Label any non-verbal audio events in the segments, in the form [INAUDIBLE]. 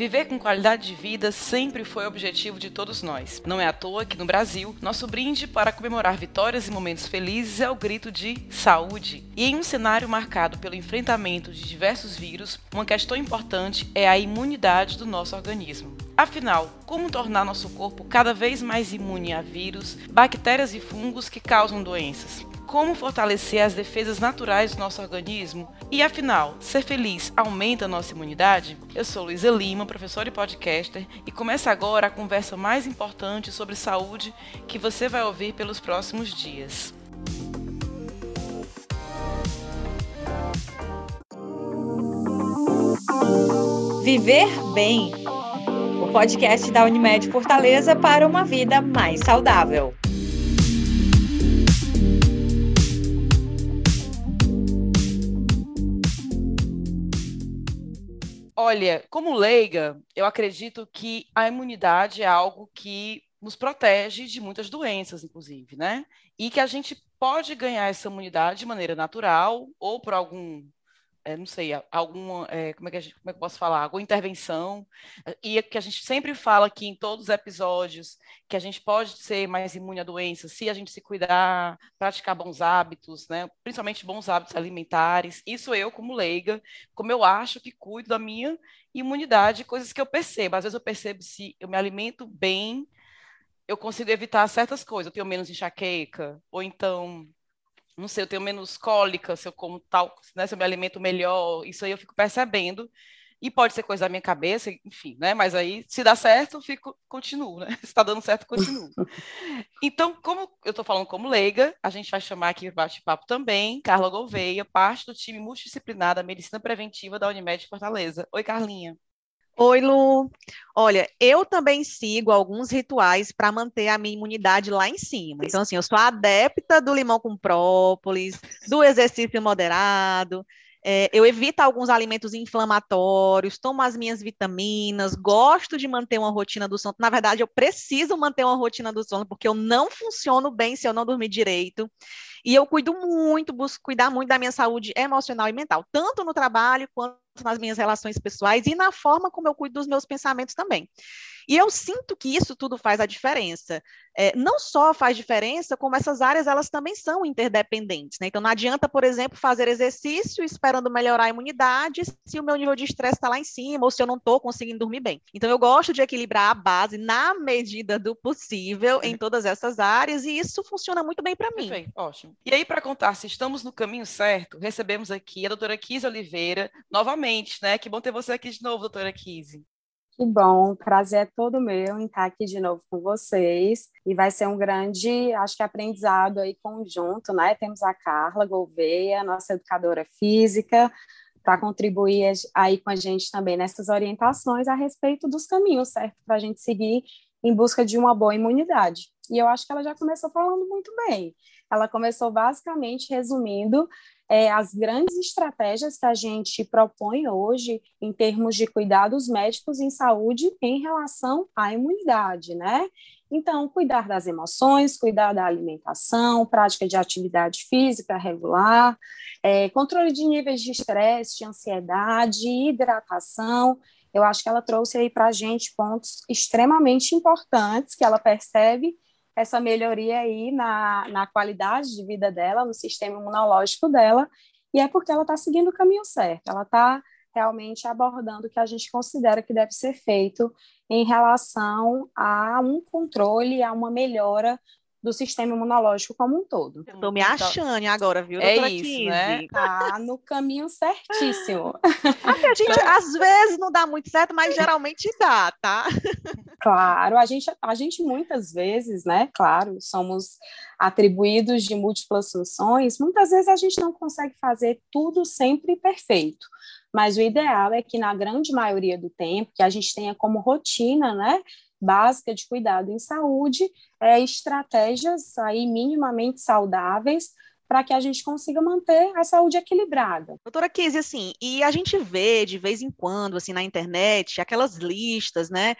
Viver com qualidade de vida sempre foi objetivo de todos nós. Não é à toa que no Brasil, nosso brinde para comemorar vitórias e momentos felizes é o grito de saúde. E em um cenário marcado pelo enfrentamento de diversos vírus, uma questão importante é a imunidade do nosso organismo. Afinal, como tornar nosso corpo cada vez mais imune a vírus, bactérias e fungos que causam doenças? como fortalecer as defesas naturais do nosso organismo? E afinal, ser feliz aumenta a nossa imunidade? Eu sou Luísa Lima, professora e podcaster, e começa agora a conversa mais importante sobre saúde que você vai ouvir pelos próximos dias. Viver Bem, o podcast da Unimed Fortaleza para uma vida mais saudável. Olha, como leiga, eu acredito que a imunidade é algo que nos protege de muitas doenças, inclusive, né? E que a gente pode ganhar essa imunidade de maneira natural ou por algum é, não sei, alguma, é, como, é que gente, como é que eu posso falar, alguma intervenção, e que a gente sempre fala aqui em todos os episódios, que a gente pode ser mais imune a doenças se a gente se cuidar, praticar bons hábitos, né, principalmente bons hábitos alimentares, isso eu como leiga, como eu acho que cuido da minha imunidade, coisas que eu percebo, às vezes eu percebo se eu me alimento bem, eu consigo evitar certas coisas, eu tenho menos enxaqueca, ou então não sei, eu tenho menos cólica, se eu como tal, né, se eu me alimento melhor, isso aí eu fico percebendo. E pode ser coisa da minha cabeça, enfim, né? Mas aí, se dá certo, fico, continuo, né? [LAUGHS] Se está dando certo, continuo. [LAUGHS] Então, como eu estou falando como leiga, a gente vai chamar aqui bate-papo também Carla Gouveia, parte do time multidisciplinar da Medicina Preventiva da Unimed Fortaleza. Oi, Carlinha. Oi, Lu. Olha, eu também sigo alguns rituais para manter a minha imunidade lá em cima. Então, assim, eu sou adepta do limão com própolis, do exercício moderado, é, eu evito alguns alimentos inflamatórios, tomo as minhas vitaminas, gosto de manter uma rotina do sono. Na verdade, eu preciso manter uma rotina do sono, porque eu não funciono bem se eu não dormir direito. E eu cuido muito, busco cuidar muito da minha saúde emocional e mental, tanto no trabalho quanto nas minhas relações pessoais e na forma como eu cuido dos meus pensamentos também. E eu sinto que isso tudo faz a diferença. É, não só faz diferença, como essas áreas elas também são interdependentes. Né? Então, não adianta, por exemplo, fazer exercício esperando melhorar a imunidade se o meu nível de estresse está lá em cima ou se eu não estou conseguindo dormir bem. Então, eu gosto de equilibrar a base na medida do possível em todas essas áreas e isso funciona muito bem para mim. Perfeito, ótimo. E aí, para contar se estamos no caminho certo, recebemos aqui a doutora Kise Oliveira, novamente, né? Que bom ter você aqui de novo, doutora Kise. Que bom, prazer é todo meu em estar aqui de novo com vocês. E vai ser um grande, acho que aprendizado aí conjunto, né? Temos a Carla Gouveia, nossa educadora física, para contribuir aí com a gente também nessas orientações a respeito dos caminhos, certo? Para a gente seguir em busca de uma boa imunidade. E eu acho que ela já começou falando muito bem. Ela começou basicamente resumindo é, as grandes estratégias que a gente propõe hoje em termos de cuidados médicos em saúde em relação à imunidade, né? Então, cuidar das emoções, cuidar da alimentação, prática de atividade física regular, é, controle de níveis de estresse, de ansiedade, hidratação. Eu acho que ela trouxe aí para a gente pontos extremamente importantes que ela percebe essa melhoria aí na, na qualidade de vida dela, no sistema imunológico dela, e é porque ela está seguindo o caminho certo, ela está realmente abordando o que a gente considera que deve ser feito em relação a um controle, a uma melhora do sistema imunológico como um todo. Eu tô me achando agora, viu, é isso, Kizzy? né? Tá no caminho certíssimo. [LAUGHS] a gente, às vezes não dá muito certo, mas geralmente dá, tá? Claro, a gente, a gente muitas vezes, né, claro, somos atribuídos de múltiplas funções, muitas vezes a gente não consegue fazer tudo sempre perfeito, mas o ideal é que na grande maioria do tempo, que a gente tenha como rotina, né, básica de cuidado em saúde, é, estratégias aí minimamente saudáveis para que a gente consiga manter a saúde equilibrada. Doutora Kise, assim, e a gente vê de vez em quando, assim, na internet, aquelas listas, né,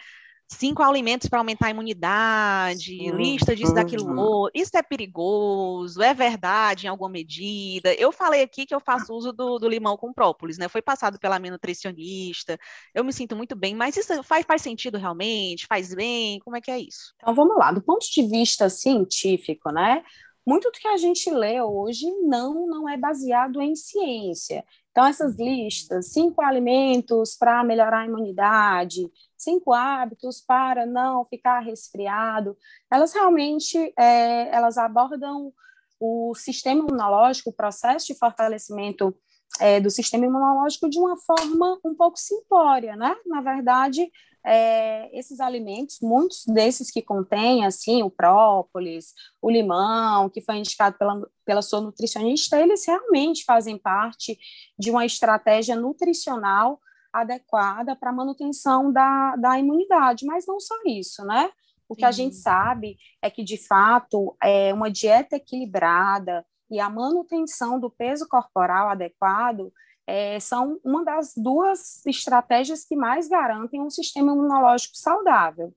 cinco alimentos para aumentar a imunidade, uhum. lista disso, daquilo, uhum. isso é perigoso, é verdade em alguma medida. Eu falei aqui que eu faço uso do, do limão com própolis, né? Foi passado pela minha nutricionista, eu me sinto muito bem, mas isso faz, faz sentido realmente? Faz bem? Como é que é isso? Então vamos lá, do ponto de vista científico, né? Muito do que a gente lê hoje não, não é baseado em ciência. Então, essas listas, cinco alimentos para melhorar a imunidade, cinco hábitos para não ficar resfriado, elas realmente é, elas abordam o sistema imunológico, o processo de fortalecimento é, do sistema imunológico de uma forma um pouco simplória, né? Na verdade, é, esses alimentos, muitos desses que contêm, assim, o própolis, o limão, que foi indicado pela, pela sua nutricionista, eles realmente fazem parte de uma estratégia nutricional adequada para a manutenção da, da imunidade, mas não só isso, né? O que Sim. a gente sabe é que, de fato, é uma dieta equilibrada e a manutenção do peso corporal adequado é, são uma das duas estratégias que mais garantem um sistema imunológico saudável.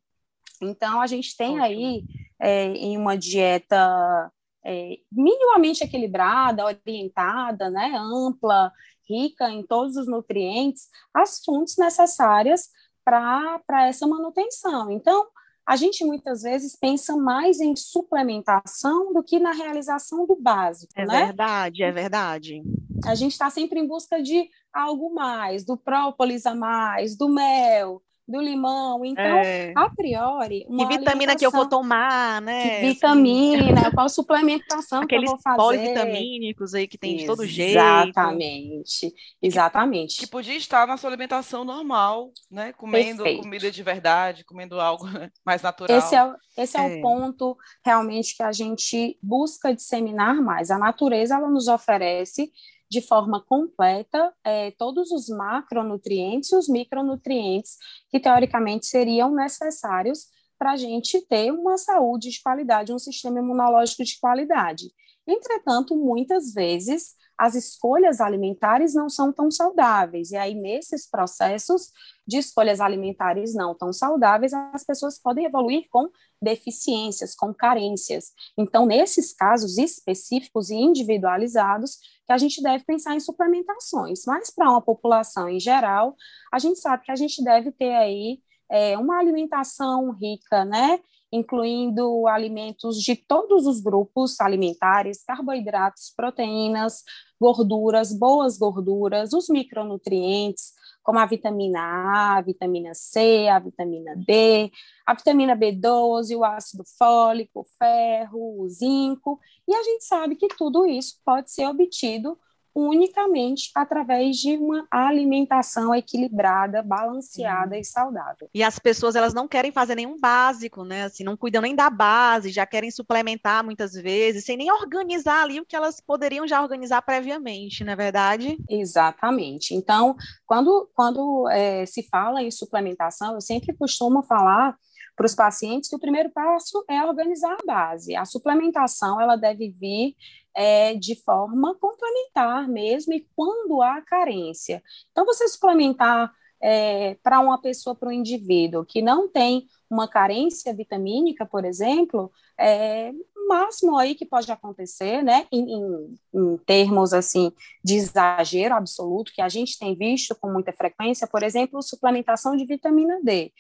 Então, a gente tem aí, é, em uma dieta é, minimamente equilibrada, orientada, né, ampla, rica em todos os nutrientes, as fontes necessárias para essa manutenção. Então, a gente muitas vezes pensa mais em suplementação do que na realização do básico. É né? verdade, é verdade. A gente está sempre em busca de algo mais, do própolis a mais, do mel, do limão. Então, é. a priori. Uma que vitamina que eu vou tomar, né? Que vitamina, [LAUGHS] qual suplementação Aqueles que eu vou fazer. polivitamínicos aí que tem de todo jeito. Exatamente, exatamente. Que, que, podia estar na sua alimentação normal, né? Comendo Perfeito. comida de verdade, comendo algo mais natural. Esse é, esse é, é o ponto realmente que a gente busca disseminar mais. A natureza, ela nos oferece de forma completa é, todos os macronutrientes e os micronutrientes que teoricamente seriam necessários para a gente ter uma saúde de qualidade, um sistema imunológico de qualidade. Entretanto, muitas vezes as escolhas alimentares não são tão saudáveis, e aí nesses processos de escolhas alimentares não tão saudáveis, as pessoas podem evoluir com deficiências, com carências. Então, nesses casos específicos e individualizados, que a gente deve pensar em suplementações, mas para uma população em geral, a gente sabe que a gente deve ter aí é, uma alimentação rica, né? Incluindo alimentos de todos os grupos alimentares, carboidratos, proteínas, gorduras, boas gorduras, os micronutrientes, como a vitamina A, a vitamina C, a vitamina D, a vitamina B12, o ácido fólico, o ferro, o zinco, e a gente sabe que tudo isso pode ser obtido unicamente através de uma alimentação equilibrada, balanceada e saudável. E as pessoas elas não querem fazer nenhum básico, né? Assim, não cuidam nem da base, já querem suplementar muitas vezes, sem nem organizar ali o que elas poderiam já organizar previamente, não é verdade? Exatamente. Então, quando, quando é, se fala em suplementação, eu sempre costumo falar para os pacientes que o primeiro passo é organizar a base. A suplementação ela deve vir é, de forma complementar mesmo e quando há carência. Então, você suplementar é, para uma pessoa, para um indivíduo que não tem uma carência vitamínica, por exemplo, é, o máximo aí que pode acontecer, né, em, em, em, termos assim de exagero absoluto, que a gente tem visto com muita frequência, por exemplo, suplementação de vitamina D.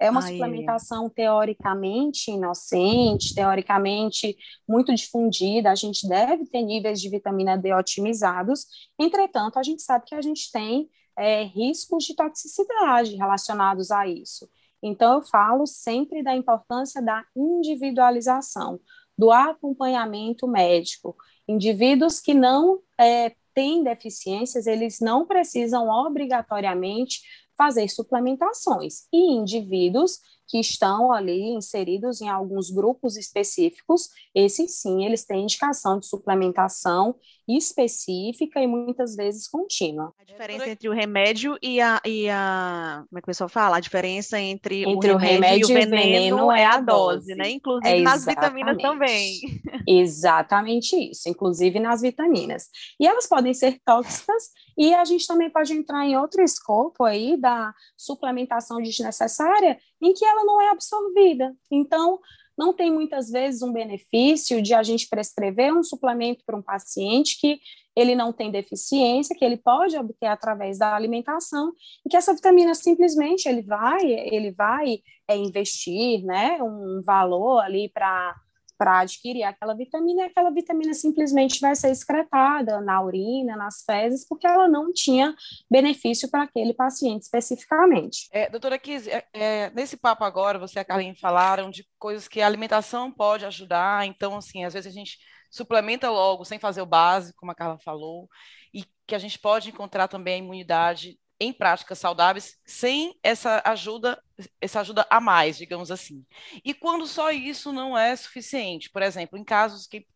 É uma Ai, suplementação teoricamente inocente, teoricamente muito difundida, a gente deve ter níveis de vitamina D otimizados, entretanto, a gente sabe que a gente tem é, riscos de toxicidade relacionados a isso. Então, eu falo sempre da importância da individualização, do acompanhamento médico. Indivíduos que não é, têm deficiências, eles não precisam obrigatoriamente fazer suplementações. E indivíduos que estão ali inseridos em alguns grupos específicos, esses sim, eles têm indicação de suplementação específica e muitas vezes contínua. A diferença entre o remédio e a, e a como é que o pessoal fala? A diferença entre, entre o, remédio o remédio, e o veneno, veneno é, é a dose, dose, né? Inclusive é nas vitaminas também. Exatamente isso, inclusive nas vitaminas. E elas podem ser tóxicas e a gente também pode entrar em outro escopo aí da suplementação desnecessária, em que ela não é absorvida. Então, não tem muitas vezes um benefício de a gente prescrever um suplemento para um paciente que ele não tem deficiência, que ele pode obter através da alimentação, e que essa vitamina simplesmente ele vai, ele vai é, investir né, um valor ali para para adquirir aquela vitamina, e aquela vitamina simplesmente vai ser excretada na urina, nas fezes, porque ela não tinha benefício para aquele paciente especificamente. É, doutora Kiz, é, é, nesse papo agora, você e a Carlinha falaram de coisas que a alimentação pode ajudar, então, assim, às vezes a gente suplementa logo, sem fazer o básico, como a Carla falou, e que a gente pode encontrar também a imunidade em práticas saudáveis sem essa ajuda, essa ajuda a mais, digamos assim. E quando só isso não é suficiente, por exemplo, em casos que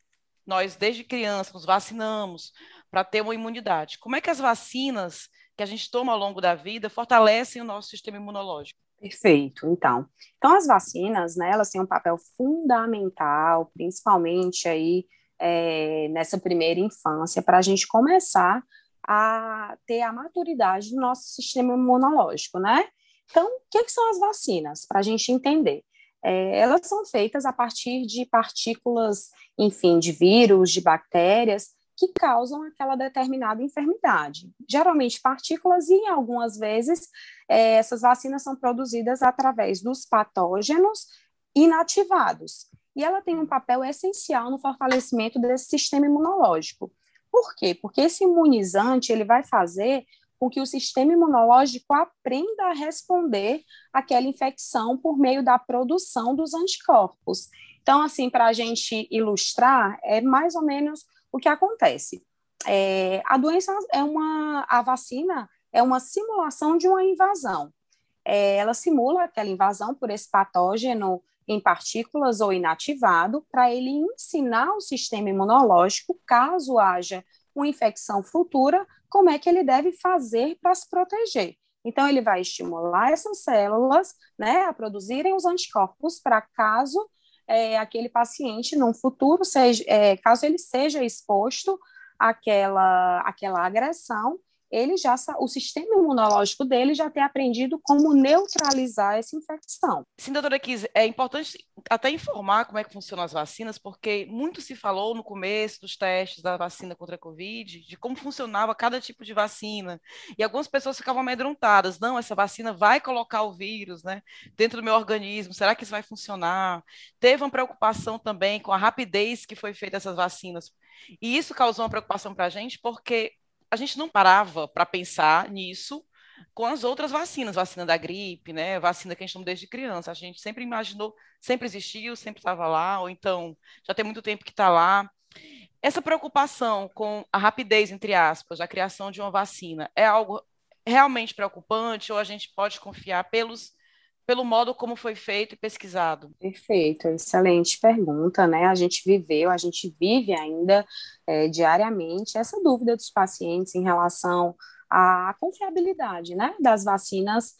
nós desde criança nos vacinamos para ter uma imunidade, como é que as vacinas que a gente toma ao longo da vida fortalecem o nosso sistema imunológico? Perfeito, então. Então, as vacinas, né, elas têm um papel fundamental, principalmente aí é, nessa primeira infância, para a gente começar a ter a maturidade do nosso sistema imunológico, né? Então, o que, que são as vacinas? Para a gente entender. É, elas são feitas a partir de partículas, enfim, de vírus, de bactérias, que causam aquela determinada enfermidade. Geralmente partículas e, algumas vezes, é, essas vacinas são produzidas através dos patógenos inativados. E ela tem um papel essencial no fortalecimento desse sistema imunológico. Por quê? Porque esse imunizante ele vai fazer com que o sistema imunológico aprenda a responder àquela infecção por meio da produção dos anticorpos. Então, assim, para a gente ilustrar, é mais ou menos o que acontece. É, a doença é uma, a vacina é uma simulação de uma invasão. É, ela simula aquela invasão por esse patógeno em partículas ou inativado, para ele ensinar o sistema imunológico, caso haja uma infecção futura, como é que ele deve fazer para se proteger. Então, ele vai estimular essas células né, a produzirem os anticorpos para caso é, aquele paciente, num futuro, seja, é, caso ele seja exposto àquela, àquela agressão, ele já o sistema imunológico dele já tem aprendido como neutralizar essa infecção. Sim, doutora Kiz, é importante até informar como é que funcionam as vacinas, porque muito se falou no começo dos testes da vacina contra a Covid, de como funcionava cada tipo de vacina, e algumas pessoas ficavam amedrontadas, não, essa vacina vai colocar o vírus, né, dentro do meu organismo, será que isso vai funcionar? Teve uma preocupação também com a rapidez que foi feita essas vacinas, e isso causou uma preocupação para a gente, porque a gente não parava para pensar nisso com as outras vacinas, vacina da gripe, né, vacina que a gente toma desde criança. A gente sempre imaginou, sempre existiu, sempre estava lá, ou então já tem muito tempo que está lá. Essa preocupação com a rapidez, entre aspas, da criação de uma vacina é algo realmente preocupante ou a gente pode confiar pelos pelo modo como foi feito e pesquisado? Perfeito, excelente pergunta, né? A gente viveu, a gente vive ainda é, diariamente essa dúvida dos pacientes em relação à confiabilidade, né, das vacinas,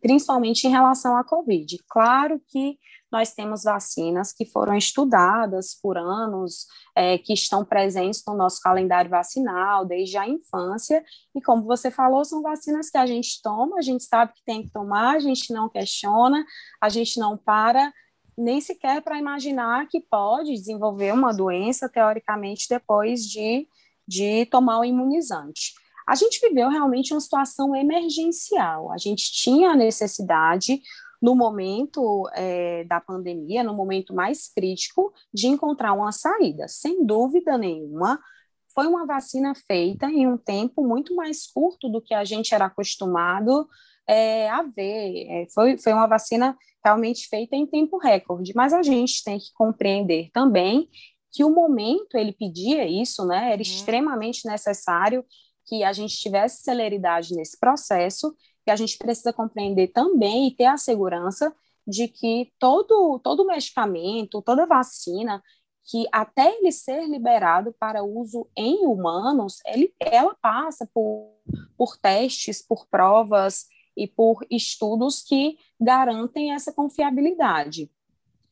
principalmente em relação à Covid. Claro que nós temos vacinas que foram estudadas por anos, é, que estão presentes no nosso calendário vacinal desde a infância, e como você falou, são vacinas que a gente toma, a gente sabe que tem que tomar, a gente não questiona, a gente não para nem sequer para imaginar que pode desenvolver uma doença, teoricamente, depois de, de tomar o imunizante. A gente viveu realmente uma situação emergencial, a gente tinha a necessidade no momento é, da pandemia, no momento mais crítico, de encontrar uma saída. Sem dúvida nenhuma, foi uma vacina feita em um tempo muito mais curto do que a gente era acostumado é, a ver. É, foi, foi uma vacina realmente feita em tempo recorde, mas a gente tem que compreender também que o momento ele pedia isso, né? Era uhum. extremamente necessário que a gente tivesse celeridade nesse processo que a gente precisa compreender também e ter a segurança de que todo, todo medicamento, toda vacina, que até ele ser liberado para uso em humanos, ele, ela passa por, por testes, por provas e por estudos que garantem essa confiabilidade.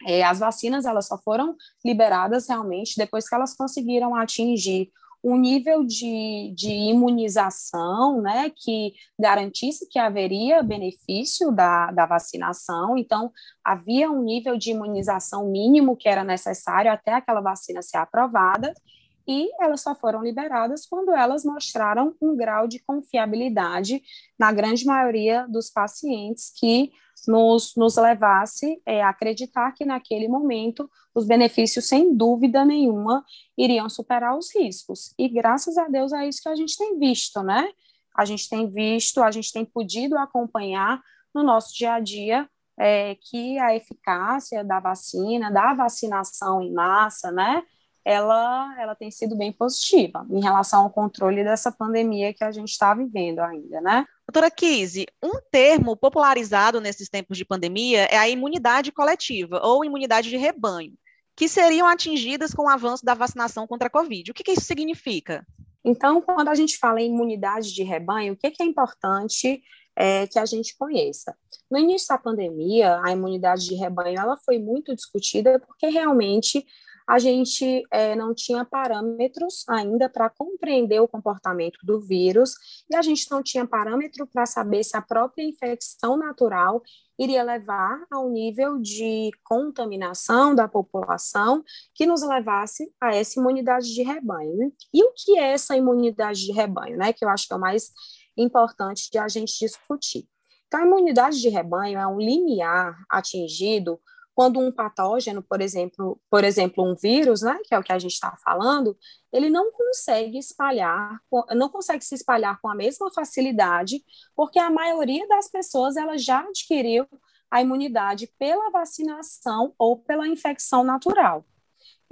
É, as vacinas elas só foram liberadas realmente depois que elas conseguiram atingir um nível de, de imunização, né, que garantisse que haveria benefício da, da vacinação. Então, havia um nível de imunização mínimo que era necessário até aquela vacina ser aprovada, e elas só foram liberadas quando elas mostraram um grau de confiabilidade na grande maioria dos pacientes que nos, nos levasse é, a acreditar que naquele momento os benefícios, sem dúvida nenhuma, iriam superar os riscos. E graças a Deus é isso que a gente tem visto, né? A gente tem visto, a gente tem podido acompanhar no nosso dia a dia é, que a eficácia da vacina, da vacinação em massa, né? Ela, ela tem sido bem positiva em relação ao controle dessa pandemia que a gente está vivendo ainda, né? Doutora Kise, um termo popularizado nesses tempos de pandemia é a imunidade coletiva ou imunidade de rebanho, que seriam atingidas com o avanço da vacinação contra a Covid. O que, que isso significa? Então, quando a gente fala em imunidade de rebanho, o que, que é importante é, que a gente conheça? No início da pandemia, a imunidade de rebanho ela foi muito discutida porque realmente a gente é, não tinha parâmetros ainda para compreender o comportamento do vírus e a gente não tinha parâmetro para saber se a própria infecção natural iria levar ao nível de contaminação da população que nos levasse a essa imunidade de rebanho. E o que é essa imunidade de rebanho, né? Que eu acho que é o mais importante de a gente discutir. Então, a imunidade de rebanho é um limiar atingido quando um patógeno, por exemplo, por exemplo, um vírus, né, que é o que a gente está falando, ele não consegue espalhar, não consegue se espalhar com a mesma facilidade, porque a maioria das pessoas ela já adquiriu a imunidade pela vacinação ou pela infecção natural.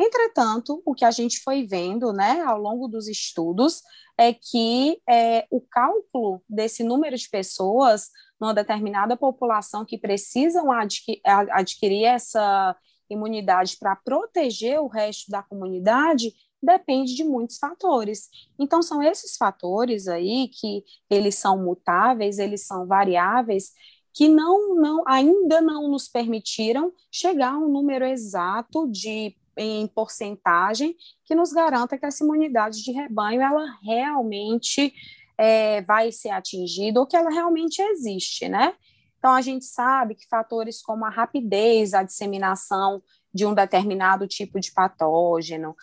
Entretanto, o que a gente foi vendo, né, ao longo dos estudos, é que é, o cálculo desse número de pessoas numa determinada população que precisam adquirir, adquirir essa imunidade para proteger o resto da comunidade depende de muitos fatores. Então são esses fatores aí que eles são mutáveis, eles são variáveis que não, não ainda não nos permitiram chegar a um número exato de em porcentagem que nos garanta que essa imunidade de rebanho ela realmente é, vai ser atingida ou que ela realmente existe, né? Então, a gente sabe que fatores como a rapidez, a disseminação de um determinado tipo de patógeno,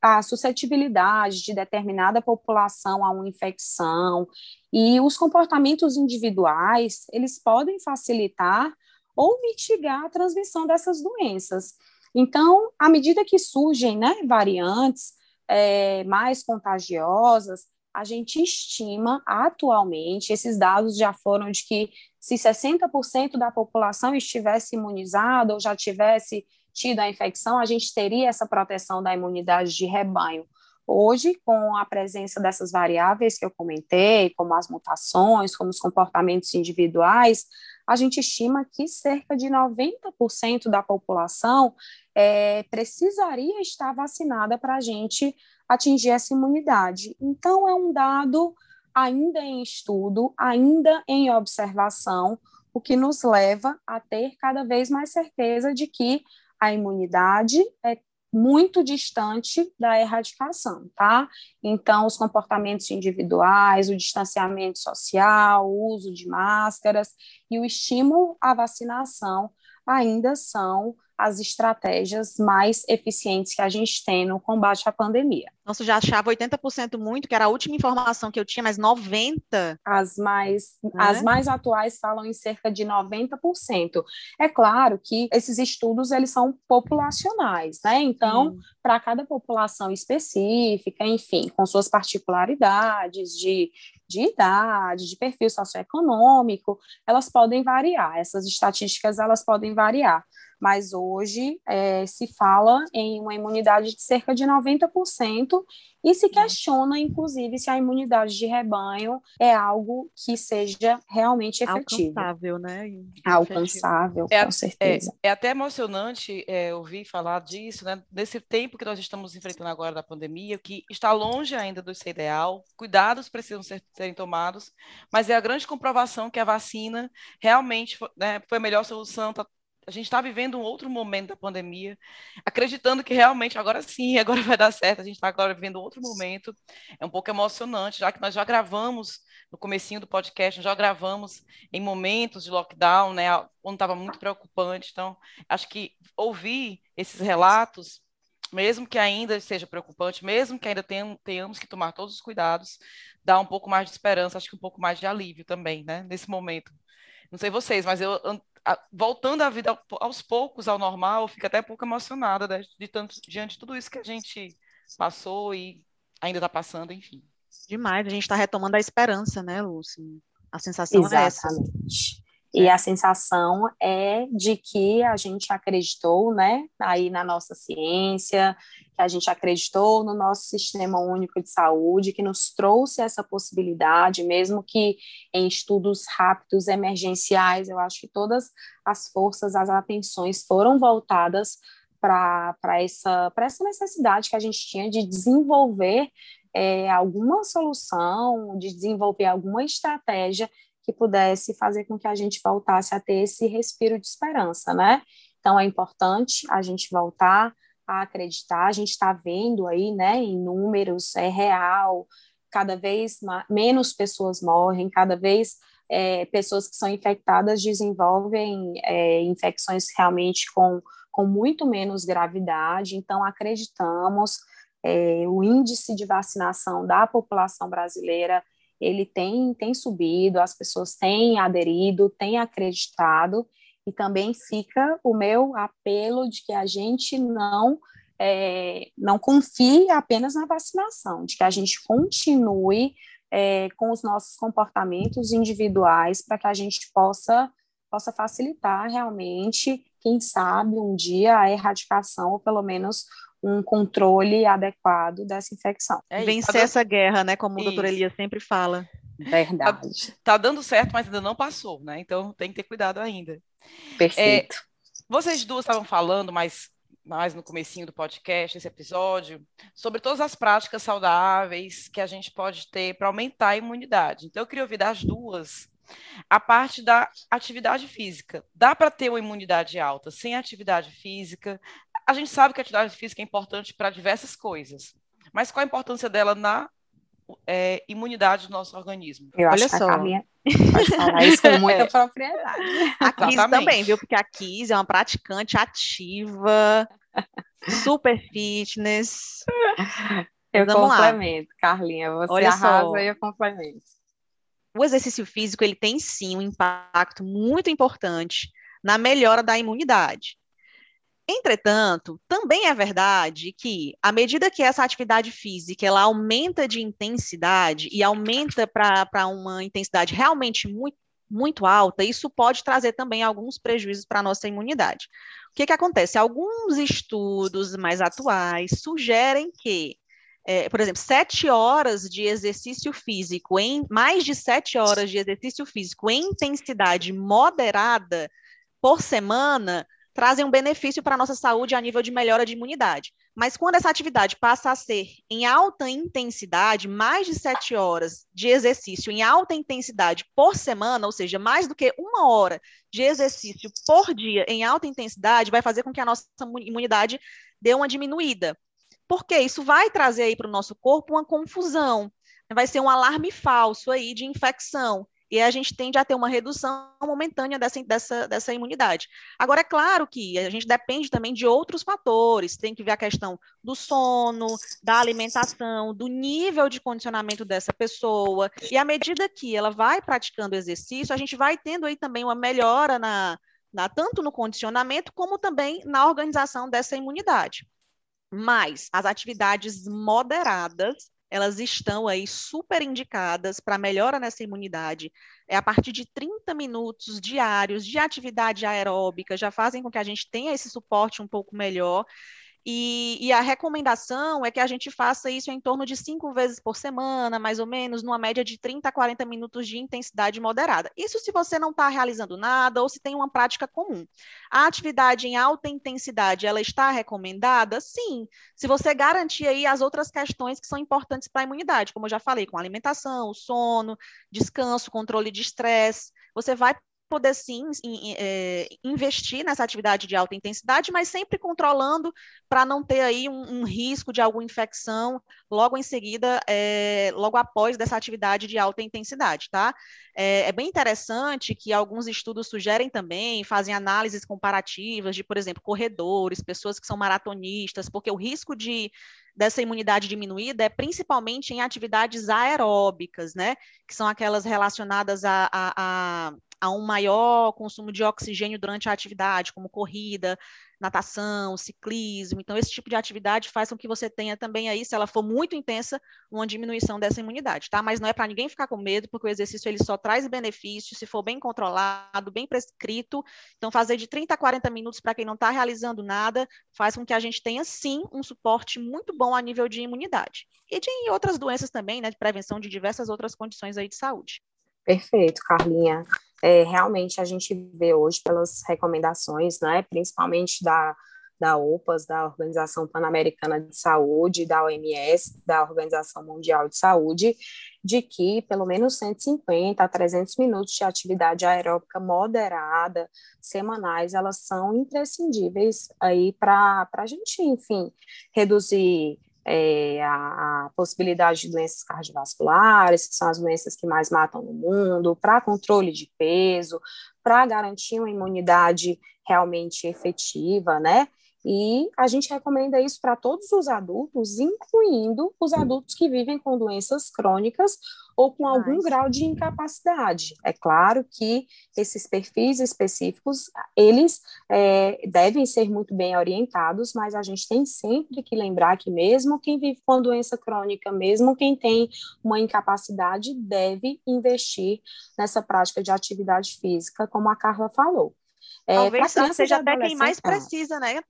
a suscetibilidade de determinada população a uma infecção e os comportamentos individuais, eles podem facilitar ou mitigar a transmissão dessas doenças. Então, à medida que surgem né, variantes é, mais contagiosas, a gente estima atualmente, esses dados já foram de que se 60% da população estivesse imunizada ou já tivesse tido a infecção, a gente teria essa proteção da imunidade de rebanho. Hoje, com a presença dessas variáveis que eu comentei, como as mutações, como os comportamentos individuais, a gente estima que cerca de 90% da população é, precisaria estar vacinada para a gente atingir essa imunidade. Então, é um dado ainda em estudo, ainda em observação, o que nos leva a ter cada vez mais certeza de que a imunidade é muito distante da erradicação, tá? Então, os comportamentos individuais, o distanciamento social, o uso de máscaras e o estímulo à vacinação ainda são as estratégias mais eficientes que a gente tem no combate à pandemia. Você já achava 80% muito, que era a última informação que eu tinha, mas 90%? As mais, né? as mais atuais falam em cerca de 90%. É claro que esses estudos, eles são populacionais, né? Então, para cada população específica, enfim, com suas particularidades de, de idade, de perfil socioeconômico, elas podem variar, essas estatísticas, elas podem variar mas hoje é, se fala em uma imunidade de cerca de 90% e se questiona, inclusive, se a imunidade de rebanho é algo que seja realmente efetivo. Alcançável, né? Alcançável, é, com certeza. É, é até emocionante é, ouvir falar disso, né? Nesse tempo que nós estamos enfrentando agora da pandemia, que está longe ainda do ser ideal, cuidados precisam ser, serem tomados, mas é a grande comprovação que a vacina realmente né, foi a melhor solução, tá a gente está vivendo um outro momento da pandemia, acreditando que realmente agora sim, [LAUGHS] agora vai dar certo, a gente está agora vivendo outro momento, é um pouco emocionante, já que nós já gravamos no comecinho do podcast, já gravamos em momentos de lockdown, né, quando estava muito preocupante, então acho que ouvir esses relatos, mesmo que ainda seja preocupante, mesmo que ainda tenhamos que tomar todos os cuidados, dá um pouco mais de esperança, acho que um pouco mais de alívio também, né, nesse momento. Não sei vocês, mas eu voltando a vida aos poucos ao normal, fica até um pouco emocionada né, de tanto, diante de tudo isso que a gente passou e ainda está passando, enfim. Demais, a gente está retomando a esperança, né, Lúcia? A sensação Exatamente. é essa. E a sensação é de que a gente acreditou, né, aí na nossa ciência, que a gente acreditou no nosso sistema único de saúde, que nos trouxe essa possibilidade, mesmo que em estudos rápidos, emergenciais, eu acho que todas as forças, as atenções foram voltadas para essa, essa necessidade que a gente tinha de desenvolver é, alguma solução, de desenvolver alguma estratégia que pudesse fazer com que a gente voltasse a ter esse respiro de esperança, né? Então é importante a gente voltar a acreditar, a gente está vendo aí, né, em números, é real, cada vez menos pessoas morrem, cada vez é, pessoas que são infectadas desenvolvem é, infecções realmente com, com muito menos gravidade, então acreditamos, é, o índice de vacinação da população brasileira ele tem, tem subido, as pessoas têm aderido, têm acreditado, e também fica o meu apelo de que a gente não é, não confie apenas na vacinação, de que a gente continue é, com os nossos comportamentos individuais para que a gente possa possa facilitar realmente, quem sabe, um dia a erradicação ou pelo menos um controle adequado dessa infecção. É Vencer tá essa guerra, né? Como isso. o doutor Elias sempre fala. Verdade. Tá, tá, dando certo, mas ainda não passou, né? Então tem que ter cuidado ainda. Perfeito. É, vocês duas estavam falando, mas mais no comecinho do podcast, esse episódio, sobre todas as práticas saudáveis que a gente pode ter para aumentar a imunidade. Então, eu queria ouvir das duas a parte da atividade física. Dá para ter uma imunidade alta sem atividade física? A gente sabe que a atividade física é importante para diversas coisas, mas qual a importância dela na é, imunidade do nosso organismo? Eu Olha só. Carlinha pode falar isso com muita [LAUGHS] propriedade. A Kiz também, viu? Porque a Kiz é uma praticante ativa, super fitness. Eu Vamos complemento, lá. Carlinha. Você Olha arrasa só. e eu complemento. O exercício físico ele tem sim um impacto muito importante na melhora da imunidade. Entretanto, também é verdade que, à medida que essa atividade física ela aumenta de intensidade e aumenta para uma intensidade realmente muito, muito alta, isso pode trazer também alguns prejuízos para a nossa imunidade. O que, que acontece? Alguns estudos mais atuais sugerem que, é, por exemplo, sete horas de exercício físico, em mais de sete horas de exercício físico em intensidade moderada por semana trazem um benefício para a nossa saúde a nível de melhora de imunidade. Mas quando essa atividade passa a ser em alta intensidade, mais de sete horas de exercício em alta intensidade por semana, ou seja, mais do que uma hora de exercício por dia em alta intensidade, vai fazer com que a nossa imunidade dê uma diminuída. Porque isso vai trazer aí para o nosso corpo uma confusão, vai ser um alarme falso aí de infecção e a gente tende a ter uma redução momentânea dessa, dessa, dessa imunidade. Agora, é claro que a gente depende também de outros fatores, tem que ver a questão do sono, da alimentação, do nível de condicionamento dessa pessoa, e à medida que ela vai praticando exercício, a gente vai tendo aí também uma melhora na, na tanto no condicionamento, como também na organização dessa imunidade. Mas as atividades moderadas, elas estão aí super indicadas para melhora nessa imunidade. É a partir de 30 minutos diários de atividade aeróbica, já fazem com que a gente tenha esse suporte um pouco melhor. E, e, a recomendação é que a gente faça isso em torno de cinco vezes por semana, mais ou menos, numa média de 30 a 40 minutos de intensidade moderada. Isso se você não está realizando nada ou se tem uma prática comum. A atividade em alta intensidade, ela está recomendada? Sim, se você garantir aí as outras questões que são importantes para a imunidade, como eu já falei, com alimentação, sono, descanso, controle de estresse, você vai poder sim é, investir nessa atividade de alta intensidade, mas sempre controlando para não ter aí um, um, risco de alguma infecção logo em seguida, é, logo após dessa atividade de alta intensidade, tá? É, é, bem interessante que alguns estudos sugerem também, fazem análises comparativas de, por exemplo, corredores, pessoas que são maratonistas, porque o risco de dessa imunidade diminuída é principalmente em atividades aeróbicas, né? Que são aquelas relacionadas a, a, a, a um maior consumo de oxigênio durante a atividade, como corrida, natação, ciclismo. Então, esse tipo de atividade faz com que você tenha também aí, se ela for muito intensa, uma diminuição dessa imunidade, tá? Mas não é para ninguém ficar com medo, porque o exercício ele só traz benefícios se for bem controlado, bem prescrito. Então, fazer de 30 a 40 minutos para quem não está realizando nada, faz com que a gente tenha sim um suporte muito bom a nível de imunidade. E de outras doenças também, né, de prevenção de diversas outras condições aí de saúde. Perfeito, Carlinha é, realmente a gente vê hoje pelas recomendações, né, principalmente da, da OPAS, da Organização Pan-Americana de Saúde, da OMS, da Organização Mundial de Saúde, de que pelo menos 150 a 300 minutos de atividade aeróbica moderada semanais, elas são imprescindíveis aí para a gente, enfim, reduzir é, a, a, possibilidade de doenças cardiovasculares, que são as doenças que mais matam no mundo, para controle de peso, para garantir uma imunidade realmente efetiva, né? E a gente recomenda isso para todos os adultos, incluindo os adultos que vivem com doenças crônicas ou com algum Mas... grau de incapacidade. É claro que esses perfis específicos, eles é, devem ser muito bem orientados, mas a gente tem sempre que lembrar que mesmo quem vive com doença crônica, mesmo quem tem uma incapacidade, deve investir nessa prática de atividade física, como a Carla falou. É, Talvez seja até quem mais precisa, né,